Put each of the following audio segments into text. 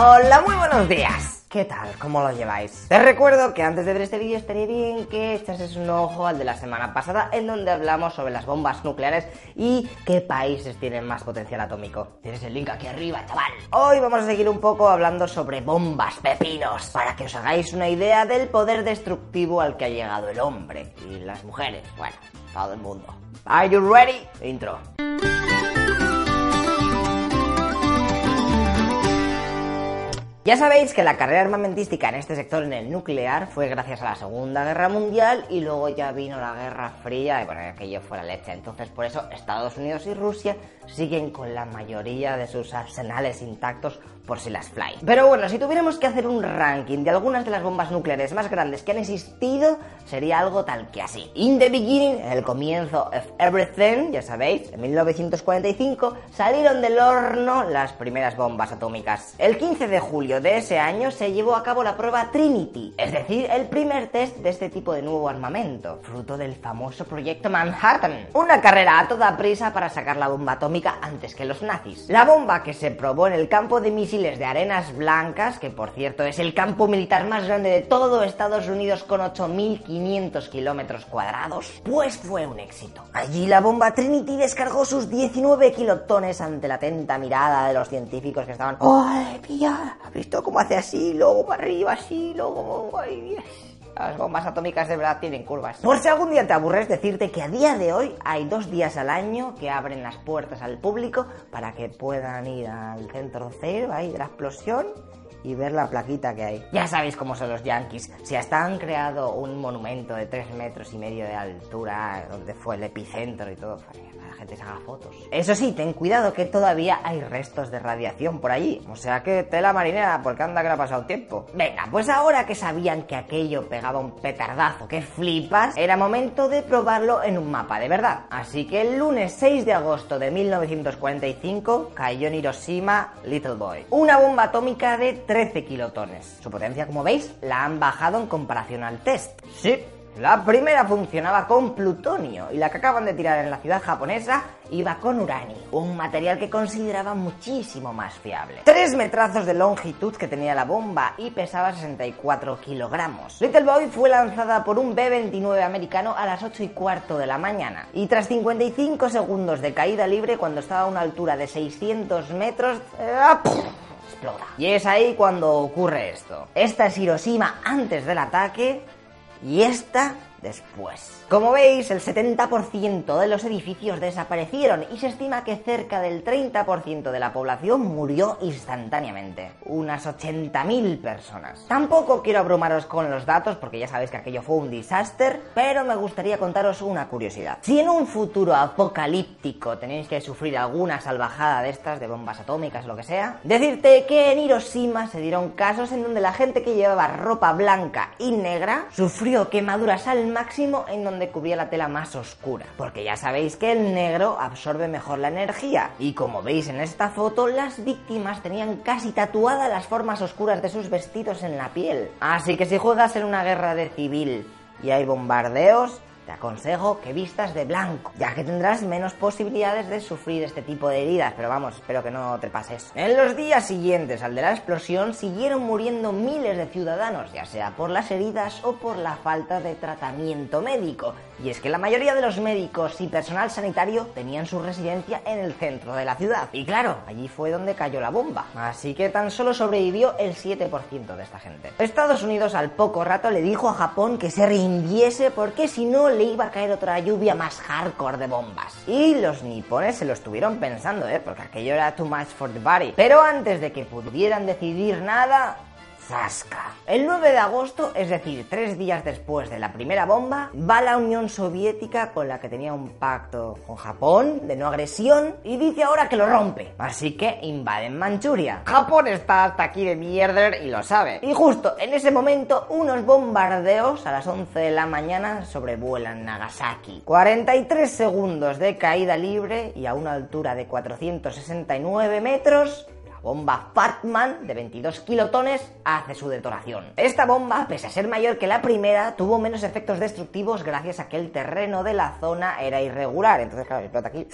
Hola, muy buenos días. ¿Qué tal? ¿Cómo lo lleváis? Te recuerdo que antes de ver este vídeo estaría bien que echases un ojo al de la semana pasada en donde hablamos sobre las bombas nucleares y qué países tienen más potencial atómico. Tienes el link aquí arriba, chaval. Hoy vamos a seguir un poco hablando sobre bombas pepinos para que os hagáis una idea del poder destructivo al que ha llegado el hombre y las mujeres. Bueno, todo el mundo. Are you ready? Intro. Ya sabéis que la carrera armamentística en este sector, en el nuclear, fue gracias a la Segunda Guerra Mundial y luego ya vino la Guerra Fría y bueno, aquello fue la leche. Entonces por eso Estados Unidos y Rusia siguen con la mayoría de sus arsenales intactos por si las fly. Pero bueno, si tuviéramos que hacer un ranking de algunas de las bombas nucleares más grandes que han existido, sería algo tal que así. In the beginning, el comienzo of everything, ya sabéis, en 1945, salieron del horno las primeras bombas atómicas. El 15 de julio de ese año se llevó a cabo la prueba Trinity, es decir, el primer test de este tipo de nuevo armamento, fruto del famoso proyecto Manhattan. Una carrera a toda prisa para sacar la bomba atómica antes que los nazis. La bomba que se probó en el campo de misiles de Arenas Blancas, que por cierto es el campo militar más grande de todo Estados Unidos con 8.500 kilómetros cuadrados, pues fue un éxito. Allí la bomba Trinity descargó sus 19 kilotones ante la atenta mirada de los científicos que estaban... ¡Ay, pilla! ¿Has visto cómo hace así, luego para arriba, así, luego... ¡Ay, Dios! Las bombas atómicas de verdad tienen curvas. Por si algún día te aburres, decirte que a día de hoy hay dos días al año que abren las puertas al público para que puedan ir al centro cero ahí de la explosión y ver la plaquita que hay. Ya sabéis cómo son los yankees. Si hasta han creado un monumento de 3 metros y medio de altura donde fue el epicentro y todo gente se haga fotos. Eso sí, ten cuidado que todavía hay restos de radiación por allí. O sea que tela marinera, porque anda que no ha pasado tiempo. Venga, pues ahora que sabían que aquello pegaba un petardazo que flipas, era momento de probarlo en un mapa de verdad. Así que el lunes 6 de agosto de 1945 cayó en Hiroshima Little Boy. Una bomba atómica de 13 kilotones. Su potencia, como veis, la han bajado en comparación al test. Sí, la primera funcionaba con plutonio y la que acaban de tirar en la ciudad japonesa iba con uranio, un material que consideraba muchísimo más fiable. Tres metrazos de longitud que tenía la bomba y pesaba 64 kilogramos. Little Boy fue lanzada por un B-29 americano a las 8 y cuarto de la mañana y tras 55 segundos de caída libre cuando estaba a una altura de 600 metros... Eh, Y es ahí cuando ocurre esto. Esta es Hiroshima antes del ataque y esta después. Como veis, el 70% de los edificios desaparecieron y se estima que cerca del 30% de la población murió instantáneamente. Unas 80.000 personas. Tampoco quiero abrumaros con los datos porque ya sabéis que aquello fue un desastre, pero me gustaría contaros una curiosidad. Si en un futuro apocalíptico tenéis que sufrir alguna salvajada de estas, de bombas atómicas lo que sea, decirte que en Hiroshima se dieron casos en donde la gente que llevaba ropa blanca y negra sufrió quemaduras al máximo en donde cubría la tela más oscura, porque ya sabéis que el negro absorbe mejor la energía y como veis en esta foto las víctimas tenían casi tatuadas las formas oscuras de sus vestidos en la piel. Así que si juegas en una guerra de civil y hay bombardeos, te aconsejo que vistas de blanco, ya que tendrás menos posibilidades de sufrir este tipo de heridas, pero vamos, espero que no te pases. En los días siguientes al de la explosión siguieron muriendo miles de ciudadanos, ya sea por las heridas o por la falta de tratamiento médico. Y es que la mayoría de los médicos y personal sanitario tenían su residencia en el centro de la ciudad. Y claro, allí fue donde cayó la bomba. Así que tan solo sobrevivió el 7% de esta gente. Estados Unidos al poco rato le dijo a Japón que se rindiese porque si no le iba a caer otra lluvia más hardcore de bombas. Y los nipones se lo estuvieron pensando, ¿eh? Porque aquello era too much for the body. Pero antes de que pudieran decidir nada, Zasca. El 9 de agosto, es decir, tres días después de la primera bomba, va la Unión Soviética con la que tenía un pacto con Japón de no agresión y dice ahora que lo rompe. Así que invaden Manchuria. Japón está hasta aquí de mierda y lo sabe. Y justo en ese momento, unos bombardeos a las 11 de la mañana sobrevuelan Nagasaki. 43 segundos de caída libre y a una altura de 469 metros bomba Fatman de 22 kilotones hace su detonación. Esta bomba, pese a ser mayor que la primera, tuvo menos efectos destructivos gracias a que el terreno de la zona era irregular. Entonces, claro, explota aquí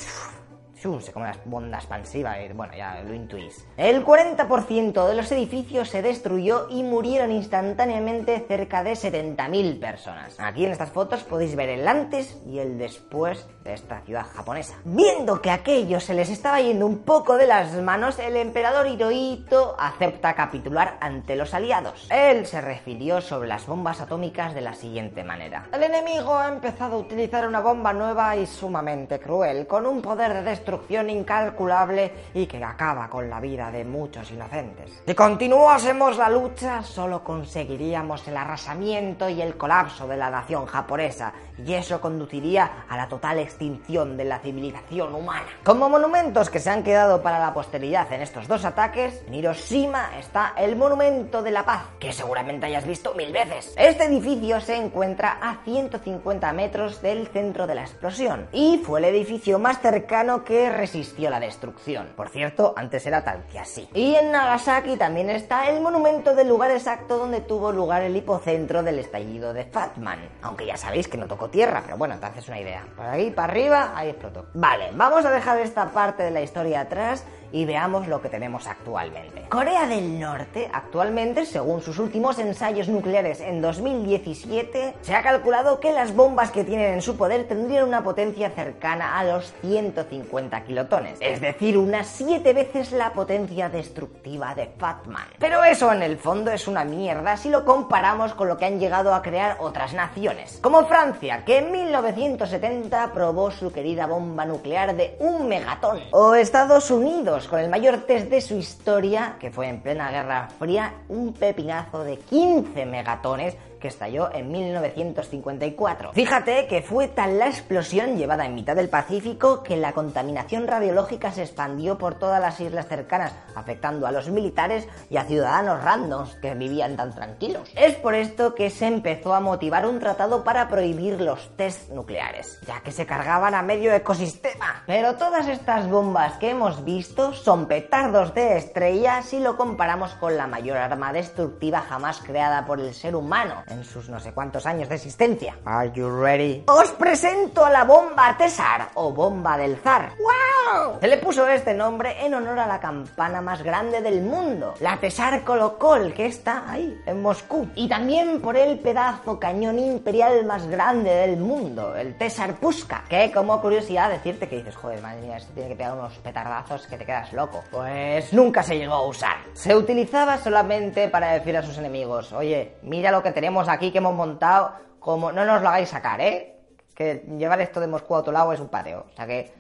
chus, como una onda expansiva, bueno, ya lo intuís. El 40% de los edificios se destruyó y murieron instantáneamente cerca de 70.000 personas. Aquí en estas fotos podéis ver el antes y el después de esta ciudad japonesa. Viendo que aquello se les estaba yendo un poco de las manos, el emperador Hirohito acepta capitular ante los aliados. Él se refirió sobre las bombas atómicas de la siguiente manera. El enemigo ha empezado a utilizar una bomba nueva y sumamente cruel, con un poder de destrucción incalculable y que acaba con la vida de muchos inocentes. Si continuásemos la lucha, solo conseguiríamos el arrasamiento y el colapso de la nación japonesa, y eso conduciría a la total extinción de la civilización humana. Como monumentos que se han quedado para la posteridad en estos dos ataques, en Hiroshima está el Monumento de la Paz, que seguramente hayas visto mil veces. Este edificio se encuentra a 150 metros del centro de la explosión y fue el edificio más cercano que resistió la destrucción. Por cierto, antes era tal que así. Y en Nagasaki también está el monumento del lugar exacto donde tuvo lugar el hipocentro del estallido de Fatman. Aunque ya sabéis que no tocó tierra, pero bueno, entonces una idea. Por ahí para arriba, ahí explotó. Vale, vamos a dejar esta parte de la historia atrás y veamos lo que tenemos actualmente. Corea del Norte, actualmente, según sus últimos ensayos nucleares en 2017, se ha calculado que las bombas que tienen en su poder tendrían una potencia cercana a los 150 kilotones, es decir, unas 7 veces la potencia destructiva de Fatman. Pero eso en el fondo es una mierda si lo comparamos con lo que han llegado a crear otras naciones, como Francia, que en 1970 probó su querida bomba nuclear de un megatón, o Estados Unidos, con el mayor test de su historia, que fue en plena Guerra Fría, un pepinazo de 15 megatones que estalló en 1954. Fíjate que fue tal la explosión llevada en mitad del Pacífico que la contaminación radiológica se expandió por todas las islas cercanas, afectando a los militares y a ciudadanos randoms que vivían tan tranquilos. Es por esto que se empezó a motivar un tratado para prohibir los test nucleares, ya que se cargaban a medio ecosistema. Pero todas estas bombas que hemos visto son petardos de estrella si lo comparamos con la mayor arma destructiva jamás creada por el ser humano en sus no sé cuántos años de existencia. Are you ready? Os presento a la bomba Tesar o bomba del zar. ¡Wow! Se le puso este nombre en honor a la campana más grande del mundo, la Tesar Kolokol, que está ahí, en Moscú. Y también por el pedazo cañón imperial más grande del mundo, el Tesar Puska, que como curiosidad decirte que dices, joder, madre mía, esto tiene que pegar unos petardazos que te quedas loco. Pues nunca se llegó a usar. Se utilizaba solamente para decir a sus enemigos, oye, mira lo que tenemos aquí que hemos montado, como no nos lo hagáis sacar, ¿eh? Que llevar esto de Moscú a otro lado es un pateo. O sea que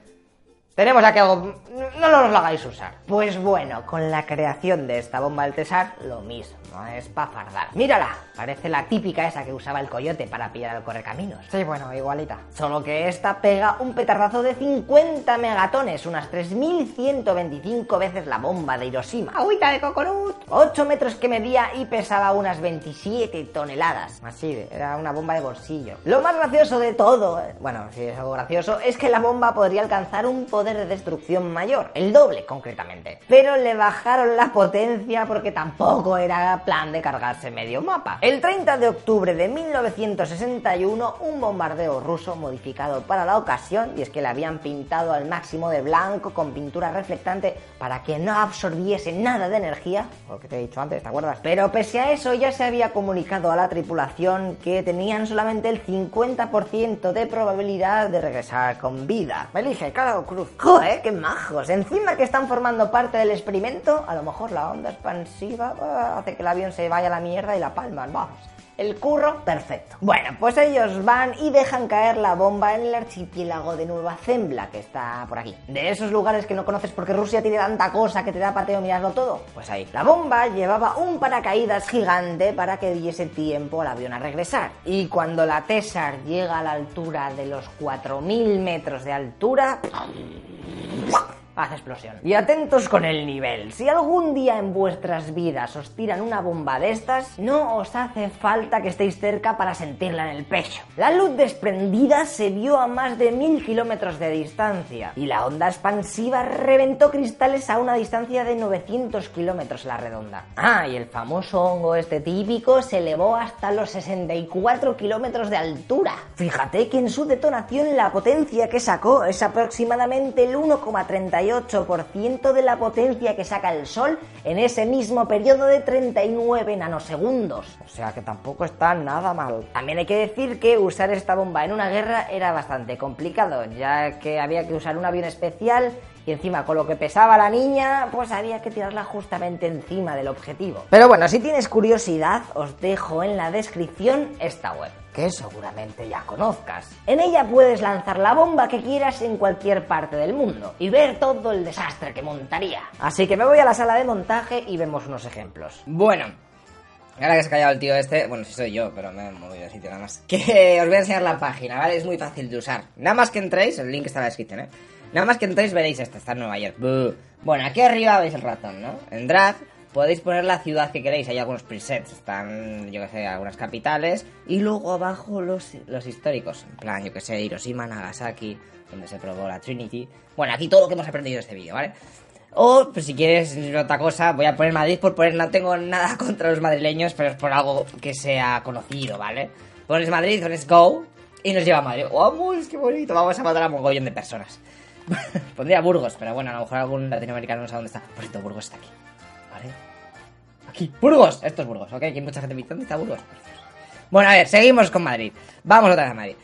tenemos aquí algo, no nos lo hagáis usar. Pues bueno, con la creación de esta bomba del Tesar, lo mismo, es para fardar. Mírala, parece la típica esa que usaba el coyote para pillar al correcaminos. Sí, bueno, igualita. Solo que esta pega un petardazo de 50 megatones, unas 3.125 veces la bomba de Hiroshima. ¡Agüita de coconut! 8 metros que medía y pesaba unas 27 toneladas. Así, era una bomba de bolsillo. Lo más gracioso de todo, bueno, si es algo gracioso, es que la bomba podría alcanzar un poder de destrucción mayor, el doble concretamente. Pero le bajaron la potencia porque tampoco era plan de cargarse medio mapa. El 30 de octubre de 1961, un bombardeo ruso modificado para la ocasión, y es que le habían pintado al máximo de blanco con pintura reflectante para que no absorbiese nada de energía, lo que te he dicho antes, ¿te acuerdas? Pero pese a eso ya se había comunicado a la tripulación que tenían solamente el 50% de probabilidad de regresar con vida. Elige Caro Cruz. ¡Joder, qué majos! Encima que están formando parte del experimento, a lo mejor la onda expansiva hace que el avión se vaya a la mierda y la palma, vamos. El curro, perfecto. Bueno, pues ellos van y dejan caer la bomba en el archipiélago de Nueva Zembla, que está por aquí. De esos lugares que no conoces porque Rusia tiene tanta cosa que te da pateo mirarlo todo. Pues ahí. La bomba llevaba un paracaídas gigante para que diese tiempo al avión a regresar. Y cuando la Tesar llega a la altura de los 4.000 metros de altura hace explosión. Y atentos con el nivel. Si algún día en vuestras vidas os tiran una bomba de estas, no os hace falta que estéis cerca para sentirla en el pecho. La luz desprendida se vio a más de mil kilómetros de distancia y la onda expansiva reventó cristales a una distancia de 900 kilómetros la redonda. Ah, y el famoso hongo este típico se elevó hasta los 64 kilómetros de altura. Fíjate que en su detonación la potencia que sacó es aproximadamente el 1,38% de la potencia que saca el Sol en ese mismo periodo de 39 nanosegundos. O sea que tampoco está nada mal. También hay que decir que usar esta bomba en una guerra era bastante complicado, ya que había que usar un avión especial y encima con lo que pesaba la niña, pues había que tirarla justamente encima del objetivo. Pero bueno, si tienes curiosidad, os dejo en la descripción esta web que seguramente ya conozcas. En ella puedes lanzar la bomba que quieras en cualquier parte del mundo y ver todo el desastre que montaría. Así que me voy a la sala de montaje y vemos unos ejemplos. Bueno, ahora que se ha callado el tío este, bueno, si soy yo, pero me he movido de sitio nada más. Que os voy a enseñar la página, ¿vale? Es muy fácil de usar. Nada más que entréis, el link está en la descripción, ¿eh? Nada más que entréis veréis esto, está en Nueva York. Bueno, aquí arriba veis el ratón, ¿no? En Drag podéis poner la ciudad que queréis, hay algunos presets, están, yo que sé, algunas capitales, y luego abajo los, los históricos, en plan, yo que sé, Hiroshima, Nagasaki, donde se probó la Trinity. Bueno, aquí todo lo que hemos aprendido en este vídeo, ¿vale? O, pues si quieres otra cosa, voy a poner Madrid por poner, no tengo nada contra los madrileños, pero es por algo que sea conocido, ¿vale? Pones Madrid, pones Go, y nos lleva a Madrid. ¡Vamos, qué bonito! Vamos a matar a mogollón de personas. Pondría Burgos, pero bueno, a lo mejor algún latinoamericano no sabe dónde está. Por cierto, Burgos está aquí. ¿Vale? Aquí. ¡Burgos! Esto es Burgos, ¿ok? Aquí hay mucha gente ¿Dónde está Burgos? Bueno, a ver, seguimos con Madrid. Vamos otra vez a Madrid.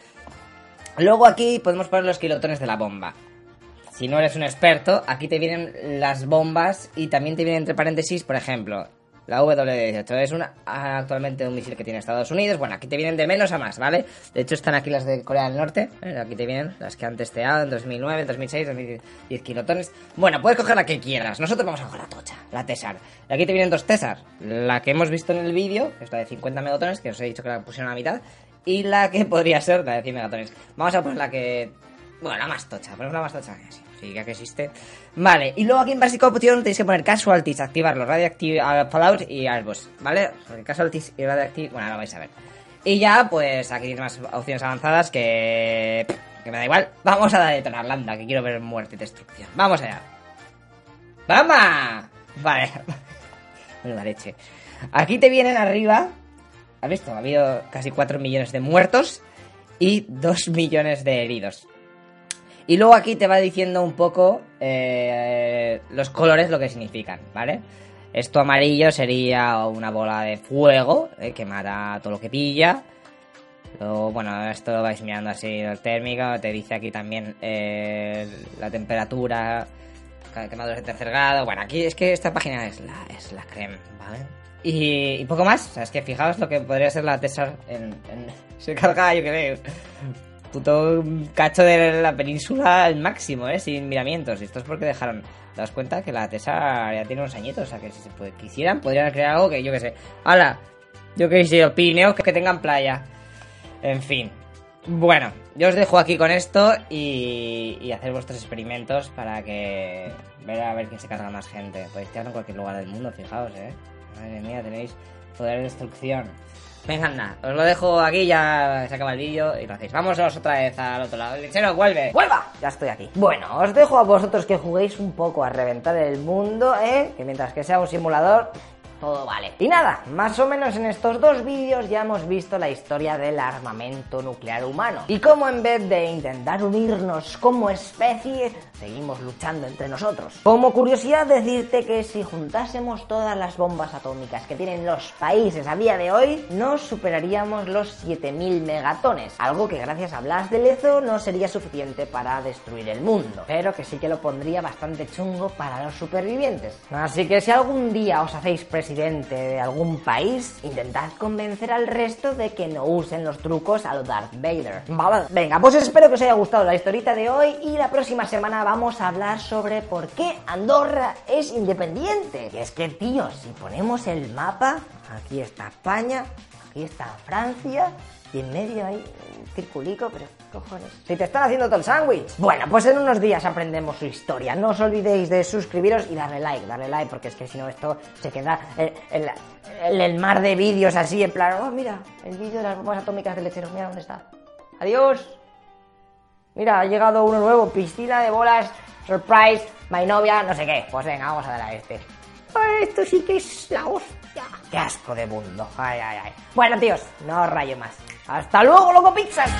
Luego aquí podemos poner los kilotones de la bomba. Si no eres un experto, aquí te vienen las bombas y también te vienen entre paréntesis, por ejemplo, la W18 es una, actualmente un misil que tiene Estados Unidos. Bueno, aquí te vienen de menos a más, ¿vale? De hecho, están aquí las de Corea del Norte. ¿eh? Aquí te vienen las que han testeado en 2009, 2006, 2010 kilotones. Bueno, puedes coger la que quieras. Nosotros vamos a coger la tocha, la Tesar. Y aquí te vienen dos Tesar. La que hemos visto en el vídeo, que es la de 50 megatones, que os he dicho que la pusieron a la mitad. Y la que podría ser la de 100 megatones. Vamos a poner la que... Bueno, la más tocha. Ponemos la más tocha. Sí que existe. Vale, y luego aquí en Basic Option tenéis que poner Casualties, activarlo, Radioactive, uh, Fallout y Arbos, ¿vale? Casualties y Radioactive, bueno, lo vais a ver. Y ya, pues aquí tienes más opciones avanzadas que... que me da igual. Vamos a detonar Lambda, que quiero ver muerte y destrucción. Vamos allá. ¡Vamos! Vale. la leche. Aquí te vienen arriba... ¿Has visto? Ha habido casi 4 millones de muertos y 2 millones de heridos. Y luego aquí te va diciendo un poco eh, los colores, lo que significan, ¿vale? Esto amarillo sería una bola de fuego eh, que mata todo lo que pilla. Luego, bueno, esto vais mirando así, el térmico, te dice aquí también eh, la temperatura, quemados de tercer grado. Bueno, aquí es que esta página es la, es la creme, ¿vale? Y, poco más, o sea, es que fijaos lo que podría ser la Tesla en, en se carga, yo creo, puto cacho de la península al máximo, ¿eh? Sin miramientos. Esto es porque dejaron. ¿Te das cuenta que la TESA ya tiene unos añitos? O sea, que si se quisieran, podrían crear algo que yo que sé. ¡Hala! Yo que sé, Pirineos que tengan playa. En fin. Bueno, yo os dejo aquí con esto y, y hacer vuestros experimentos para que. Ver a ver quién se carga más gente. Podéis tirarlo en cualquier lugar del mundo, fijaos, ¿eh? Madre mía, tenéis poder de destrucción. Venga, nada, os lo dejo aquí, ya se acaba el vídeo y lo hacéis. Vamos otra vez al otro lado. Lechero, vuelve. ¡Vuelva! Ya estoy aquí. Bueno, os dejo a vosotros que juguéis un poco a reventar el mundo, ¿eh? Que mientras que sea un simulador, todo vale. Y nada, más o menos en estos dos vídeos ya hemos visto la historia del armamento nuclear humano y cómo en vez de intentar unirnos como especie, seguimos luchando entre nosotros. Como curiosidad decirte que si juntásemos todas las bombas atómicas que tienen los países a día de hoy, nos superaríamos los 7000 megatones, algo que gracias a Blas de Lezo no sería suficiente para destruir el mundo, pero que sí que lo pondría bastante chungo para los supervivientes. Así que si algún día os hacéis presidente de algún país, intentad convencer al resto de que no usen los trucos a lo Darth Vader. Vale, venga, pues espero que os haya gustado la historita de hoy y la próxima semana vamos a hablar sobre por qué Andorra es independiente. Y es que, tío, si ponemos el mapa, aquí está España, aquí está Francia, Y en medio hay un circulico, pero cojones. Si te están haciendo todo el sándwich. Bueno, pues en unos días aprendemos su historia. No os olvidéis de suscribiros y darle like, darle like, porque es que si no esto se queda en, en la- en el mar de vídeos así, en plan, oh, mira, el vídeo de las bombas atómicas del lechero, mira dónde está. Adiós. Mira, ha llegado uno nuevo, piscina de bolas, surprise, my novia, no sé qué. Pues venga, vamos a dar a este. Esto sí que es la hostia. Qué asco de mundo. Ay, ay, ay. Bueno, tíos, no rayo más. Hasta luego, loco pizzas.